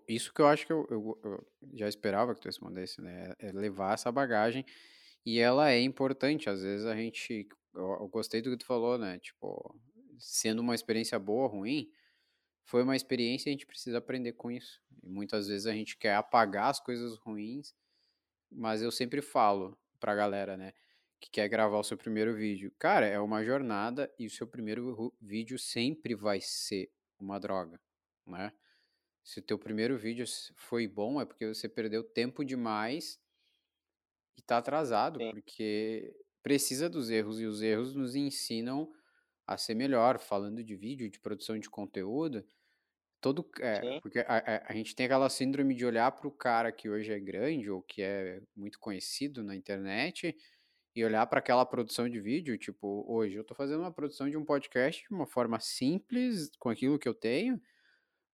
Isso que eu acho que eu, já esperava que tu respondesse, né? É levar essa bagagem e ela é importante. Às vezes a gente. Eu, gostei do que tu falou, né? Tipo, sendo uma experiência boa ruim, foi uma experiência e a gente precisa aprender com isso. E muitas vezes a gente quer apagar as coisas ruins, mas eu sempre falo pra galera, né? que quer gravar o seu primeiro vídeo. Cara, é uma jornada e o seu primeiro vídeo sempre vai ser uma droga, né? Se o teu primeiro vídeo foi bom, é porque você perdeu tempo demais e tá atrasado, Sim. porque precisa dos erros e os erros nos ensinam a ser melhor. Falando de vídeo, de produção de conteúdo, todo é, porque a, a, a, gente tem aquela síndrome de olhar para o cara que hoje é grande ou que é muito conhecido na internet e olhar para aquela produção de vídeo, tipo, hoje eu estou fazendo uma produção de um podcast de uma forma simples, com aquilo que eu tenho,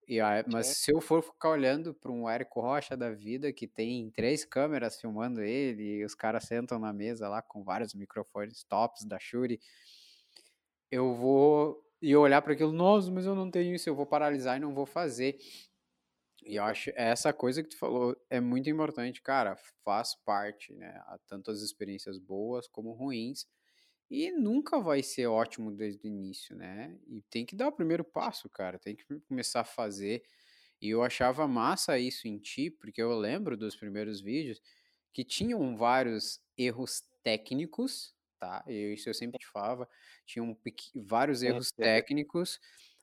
e mas se eu for ficar olhando para um Érico Rocha da vida, que tem três câmeras filmando ele, e os caras sentam na mesa lá com vários microfones tops da Shure, eu vou e olhar para aquilo, nossa, mas eu não tenho isso, eu vou paralisar e não vou fazer. E eu acho essa coisa que tu falou é muito importante, cara. Faz parte, né? Há tanto as experiências boas como ruins. E nunca vai ser ótimo desde o início, né? E tem que dar o primeiro passo, cara. Tem que começar a fazer. E eu achava massa isso em ti, porque eu lembro dos primeiros vídeos que tinham vários erros técnicos, tá? Eu, isso eu sempre te falava. Tinham vários erros técnicos,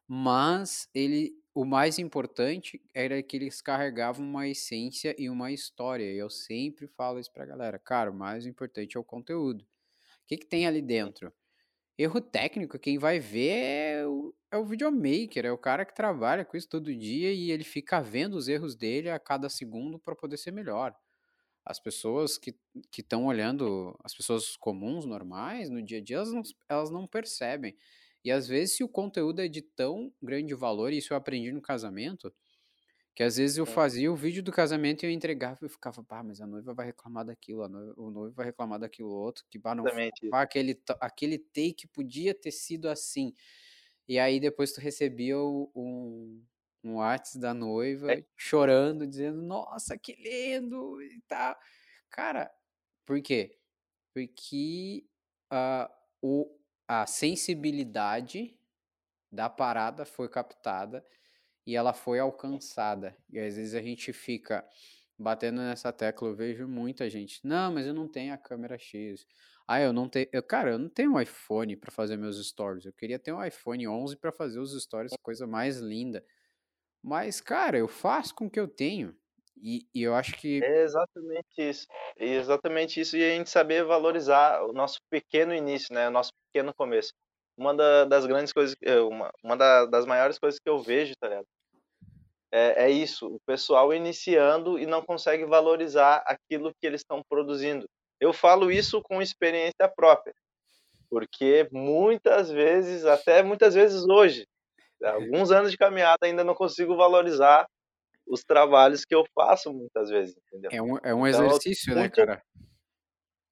mas ele o mais importante era que eles carregavam uma essência e uma história. E eu sempre falo isso pra galera. Cara, o mais importante é o conteúdo. O que, que tem ali dentro? Erro técnico, quem vai ver é o, é o videomaker, é o cara que trabalha com isso todo dia e ele fica vendo os erros dele a cada segundo para poder ser melhor. As pessoas que estão olhando, as pessoas comuns, normais, no dia a dia, elas não, elas não percebem. E às vezes, se o conteúdo é de tão grande valor, e isso eu aprendi no casamento, que às vezes eu fazia o vídeo do casamento e eu entregava e ficava, pá, mas a noiva vai reclamar daquilo, noiva, o noivo vai reclamar daquilo outro, que pá, não, pá, aquele, aquele take podia ter sido assim. E aí depois tu recebia um, um WhatsApp da noiva é. chorando, dizendo, nossa, que lindo e tal. Cara, por quê? Porque uh, o, a sensibilidade da parada foi captada e ela foi alcançada. E às vezes a gente fica batendo nessa tecla, eu vejo muita gente, não, mas eu não tenho a câmera X. Ah, eu não tenho, eu, cara, eu não tenho um iPhone para fazer meus stories. Eu queria ter um iPhone 11 para fazer os stories, coisa mais linda. Mas, cara, eu faço com o que eu tenho. E, e, eu acho que. É exatamente isso. É exatamente isso. E a gente saber valorizar o nosso pequeno início, né? O nosso pequeno começo. Uma da, das grandes coisas, eh, uma, uma da, das maiores coisas que eu vejo, tá ligado? É, é isso. O pessoal iniciando e não consegue valorizar aquilo que eles estão produzindo. Eu falo isso com experiência própria. Porque muitas vezes, até muitas vezes hoje, alguns anos de caminhada ainda não consigo valorizar os trabalhos que eu faço muitas vezes, entendeu? É um, é um então, exercício, né, né, cara?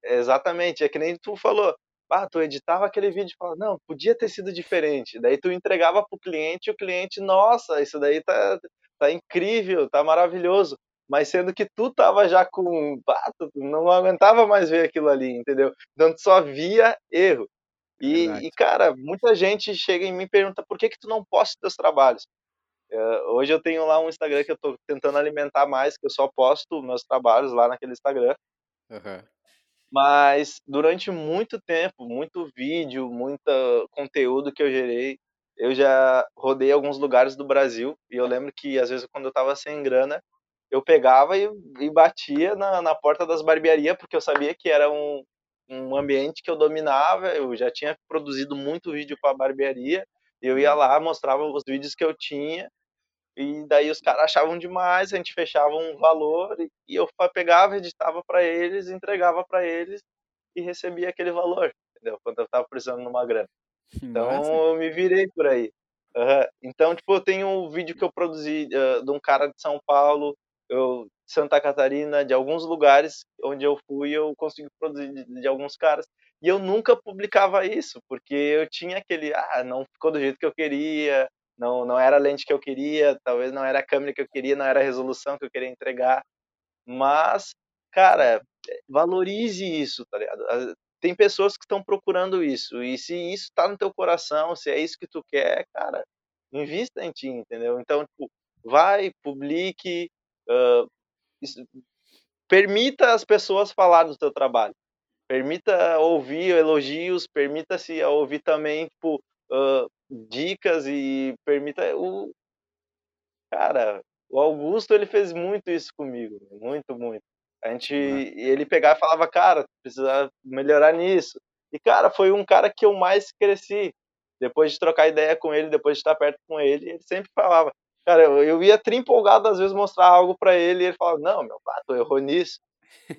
Exatamente, é que nem tu falou. Ah, tu editava aquele vídeo e falava, não, podia ter sido diferente. Daí tu entregava pro cliente e o cliente, nossa, isso daí tá, tá incrível, tá maravilhoso. Mas sendo que tu tava já com. Ah, tu não aguentava mais ver aquilo ali, entendeu? Então tu só via erro. E, e, cara, muita gente chega e pergunta por que, que tu não posta teus trabalhos? Uh, hoje eu tenho lá um Instagram que eu tô tentando alimentar mais, que eu só posto meus trabalhos lá naquele Instagram. Uhum. Mas durante muito tempo, muito vídeo, muito conteúdo que eu gerei, eu já rodei alguns lugares do Brasil e eu lembro que às vezes quando eu tava sem grana, eu pegava e, e batia na, na porta das barbearias porque eu sabia que era um, um ambiente que eu dominava, eu já tinha produzido muito vídeo para barbearia, eu ia uhum. lá, mostrava os vídeos que eu tinha e daí os caras achavam demais, a gente fechava um valor e eu pegava, editava para eles, entregava para eles e recebia aquele valor, entendeu? Quando eu tava precisando numa grana. Então Nossa. eu me virei por aí. Uhum. Então, tipo, eu tenho um vídeo que eu produzi uh, de um cara de São Paulo, eu, Santa Catarina, de alguns lugares onde eu fui, eu consegui produzir de, de alguns caras. E eu nunca publicava isso, porque eu tinha aquele, ah, não ficou do jeito que eu queria, não, não era a lente que eu queria, talvez não era a câmera que eu queria, não era a resolução que eu queria entregar. Mas, cara, valorize isso, tá ligado? Tem pessoas que estão procurando isso. E se isso tá no teu coração, se é isso que tu quer, cara, invista em ti, entendeu? Então, tipo, vai, publique, uh, isso, permita as pessoas falar do teu trabalho. Permita ouvir elogios, permita-se ouvir também, tipo, uh, dicas e permita o cara o Augusto ele fez muito isso comigo muito muito a gente uhum. ele pegava e falava cara precisa melhorar nisso e cara foi um cara que eu mais cresci depois de trocar ideia com ele depois de estar perto com ele ele sempre falava cara eu, eu ia trimpolgado às vezes mostrar algo para ele e ele falava não meu pai tu errou nisso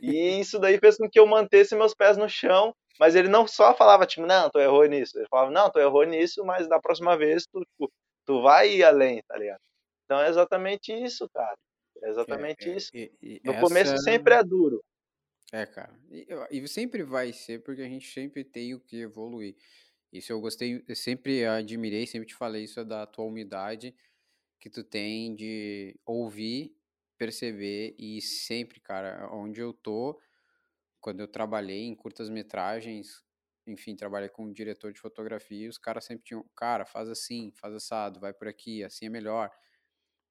e isso daí fez com que eu mantesse meus pés no chão mas ele não só falava, tipo, não, tu errou nisso. Ele falava, não, tu errou nisso, mas da próxima vez tu, tipo, tu vai ir além, tá ligado? Então é exatamente isso, cara. É exatamente é, é, isso. No essa... começo sempre é duro. É, cara. E, e, sempre vai ser, porque a gente sempre tem o que evoluir. Isso eu gostei, eu sempre admirei, sempre te falei isso da tua humildade, que tu tem de ouvir, perceber e sempre, cara, onde eu tô, quando eu trabalhei em curtas metragens, enfim, trabalhei com diretor de fotografia, os caras sempre tinham, cara, faz assim, faz assado, vai por aqui, assim é melhor.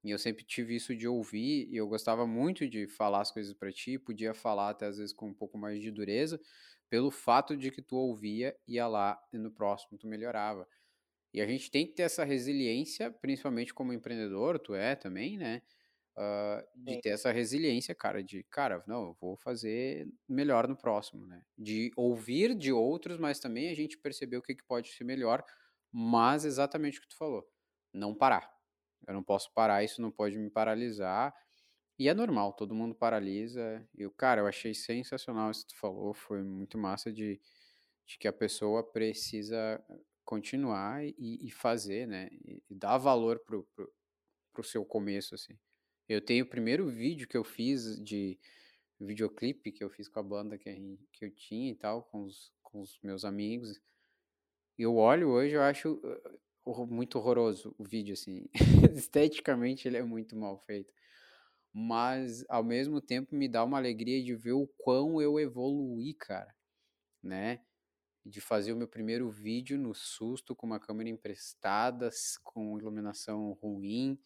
E eu sempre tive isso de ouvir, e eu gostava muito de falar as coisas para ti, podia falar até às vezes com um pouco mais de dureza, pelo fato de que tu ouvia, ia lá e no próximo tu melhorava. E a gente tem que ter essa resiliência, principalmente como empreendedor, tu é também, né? Uh, de ter essa resiliência, cara, de, cara, não, eu vou fazer melhor no próximo, né? De ouvir de outros, mas também a gente perceber o que, que pode ser melhor, mas exatamente o que tu falou, não parar. Eu não posso parar, isso não pode me paralisar. E é normal, todo mundo paralisa. E, cara, eu achei sensacional isso que tu falou, foi muito massa de, de que a pessoa precisa continuar e, e fazer, né? E, e, dar valor pro, pro, pro seu começo, assim. Eu tenho o primeiro vídeo que eu fiz de videoclipe que eu fiz com a banda que, que eu tinha e tal, com os, com os meus amigos. Eu olho hoje, eu acho uh, muito horroroso o vídeo, assim. Esteticamente ele é muito mal feito. Mas, ao mesmo tempo, me dá uma alegria de ver o quão eu evoluí, cara. Né? De fazer o meu primeiro vídeo no susto, com uma câmera emprestada, com iluminação ruim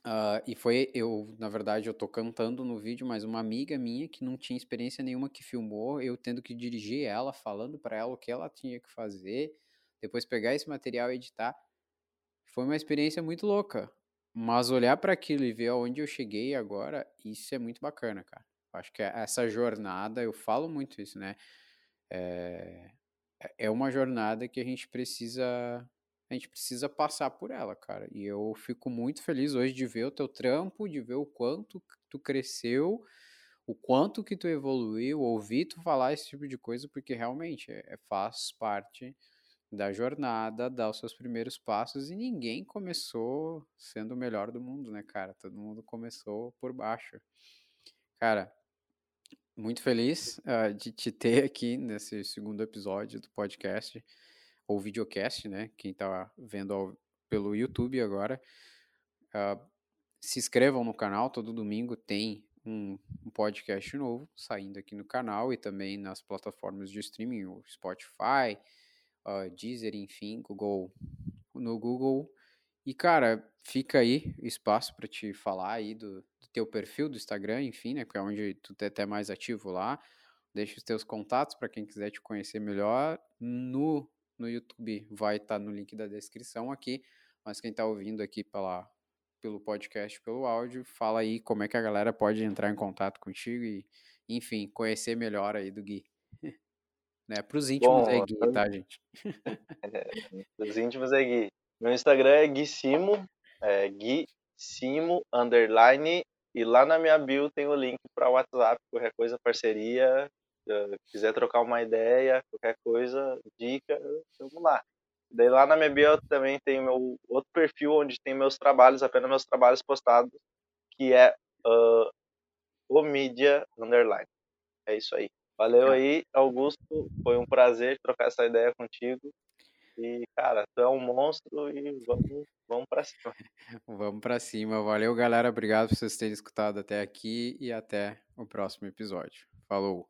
Uh, e foi, eu, na verdade, eu tô cantando no vídeo, mas uma amiga minha que não tinha experiência nenhuma que filmou, eu tendo que dirigir ela, falando para ela o que ela tinha que fazer, depois pegar esse material e editar. Foi uma experiência muito louca. Mas olhar para aquilo e ver aonde eu cheguei agora, isso é muito bacana, cara. Acho que essa jornada, eu falo muito isso, né? É, é uma jornada que a gente precisa a gente precisa passar por ela, cara. E eu fico muito feliz hoje de ver o teu trampo, de ver o quanto tu cresceu, o quanto que tu evoluiu, ouvir tu falar esse tipo de coisa, porque realmente é, faz parte da jornada, dar os seus primeiros passos e ninguém começou sendo o melhor do mundo, né, cara? Todo mundo começou por baixo. Cara, muito feliz uh, de te ter aqui nesse segundo episódio do podcast ou videocast, né? Quem está vendo ao, pelo YouTube agora, uh, se inscrevam no canal. Todo domingo tem um, um, podcast novo saindo aqui no canal e também nas plataformas de streaming, o Spotify, uh, Deezer, enfim, Google, no Google. E cara, fica aí espaço para te falar aí do, do, teu perfil do Instagram, enfim, né? Que é onde tu é até mais ativo lá. Deixa os teus contatos para quem quiser te conhecer melhor. No no YouTube vai estar tá no link da descrição aqui, mas quem está ouvindo aqui pela, pelo podcast, pelo áudio, fala aí como é que a galera pode entrar em contato contigo e, enfim, conhecer melhor aí do Gui. Né? Para os íntimos Bom, é Gui, tá, gente? é, os íntimos é Gui. Meu Instagram é Gui Simo, é Gui Simo, underline, e lá na minha bio tem o link para WhatsApp, qualquer coisa, parceria, quiser trocar uma ideia, qualquer coisa, dica, vamos lá. Daí lá na minha bio também tem meu outro perfil onde tem meus trabalhos, apenas meus trabalhos postados, que é uh, o Media Underline. É isso aí. Valeu aí, Augusto. Foi um prazer trocar essa ideia contigo. E, cara, tu é um monstro e vamos, vamos pra cima. vamos pra cima. Valeu, galera. Obrigado por vocês terem escutado até aqui e até o próximo episódio. Falou!